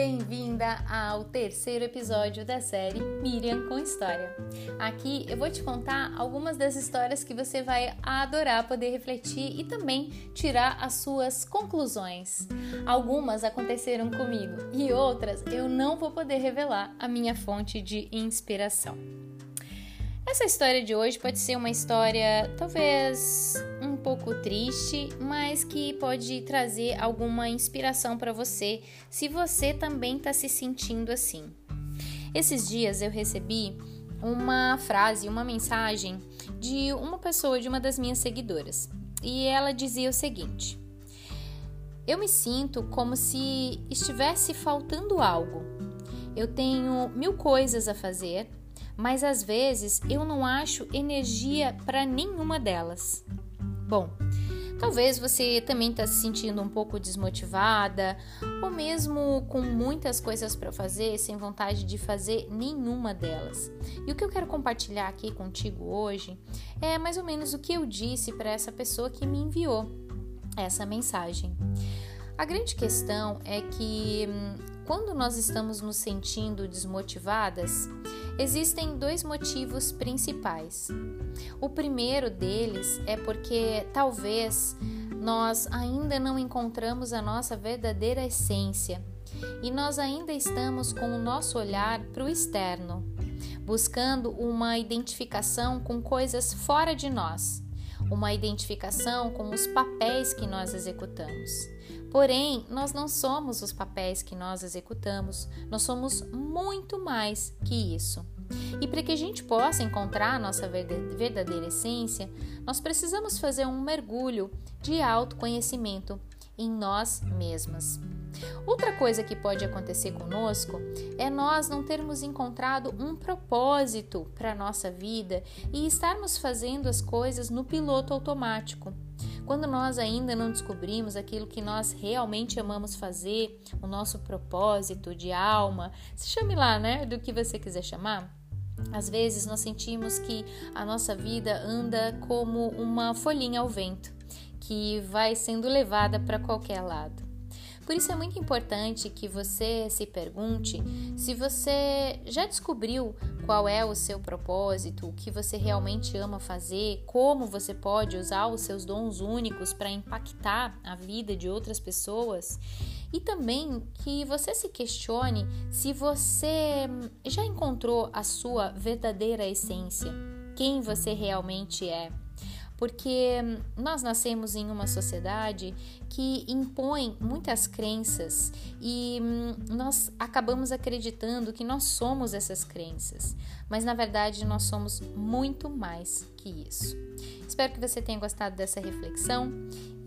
agora ao terceiro episódio da série Miriam com História. Aqui eu vou te contar algumas das histórias que você vai adorar poder refletir e também tirar as suas conclusões. Algumas aconteceram comigo e outras eu não vou poder revelar a minha fonte de inspiração. Essa história de hoje pode ser uma história talvez pouco triste, mas que pode trazer alguma inspiração para você se você também está se sentindo assim. Esses dias eu recebi uma frase, uma mensagem de uma pessoa, de uma das minhas seguidoras, e ela dizia o seguinte: Eu me sinto como se estivesse faltando algo. Eu tenho mil coisas a fazer mas às vezes eu não acho energia para nenhuma delas. Bom, talvez você também está se sentindo um pouco desmotivada ou mesmo com muitas coisas para fazer sem vontade de fazer nenhuma delas. E o que eu quero compartilhar aqui contigo hoje é mais ou menos o que eu disse para essa pessoa que me enviou essa mensagem. A grande questão é que hum, quando nós estamos nos sentindo desmotivadas, Existem dois motivos principais. O primeiro deles é porque talvez nós ainda não encontramos a nossa verdadeira essência e nós ainda estamos com o nosso olhar para o externo, buscando uma identificação com coisas fora de nós, uma identificação com os papéis que nós executamos. Porém, nós não somos os papéis que nós executamos, nós somos muito mais que isso. E para que a gente possa encontrar a nossa verdadeira essência, nós precisamos fazer um mergulho de autoconhecimento em nós mesmas. Outra coisa que pode acontecer conosco é nós não termos encontrado um propósito para a nossa vida e estarmos fazendo as coisas no piloto automático. Quando nós ainda não descobrimos aquilo que nós realmente amamos fazer, o nosso propósito de alma, se chame lá, né, do que você quiser chamar. Às vezes nós sentimos que a nossa vida anda como uma folhinha ao vento, que vai sendo levada para qualquer lado. Por isso é muito importante que você se pergunte se você já descobriu qual é o seu propósito, o que você realmente ama fazer, como você pode usar os seus dons únicos para impactar a vida de outras pessoas. E também que você se questione se você já encontrou a sua verdadeira essência, quem você realmente é porque nós nascemos em uma sociedade que impõe muitas crenças e hum, nós acabamos acreditando que nós somos essas crenças, mas na verdade nós somos muito mais que isso. Espero que você tenha gostado dessa reflexão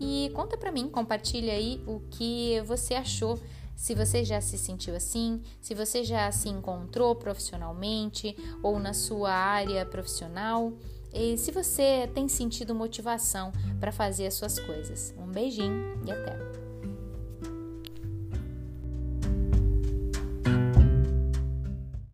e conta para mim, compartilha aí o que você achou. Se você já se sentiu assim, se você já se encontrou profissionalmente ou na sua área profissional e se você tem sentido motivação para fazer as suas coisas. Um beijinho e até!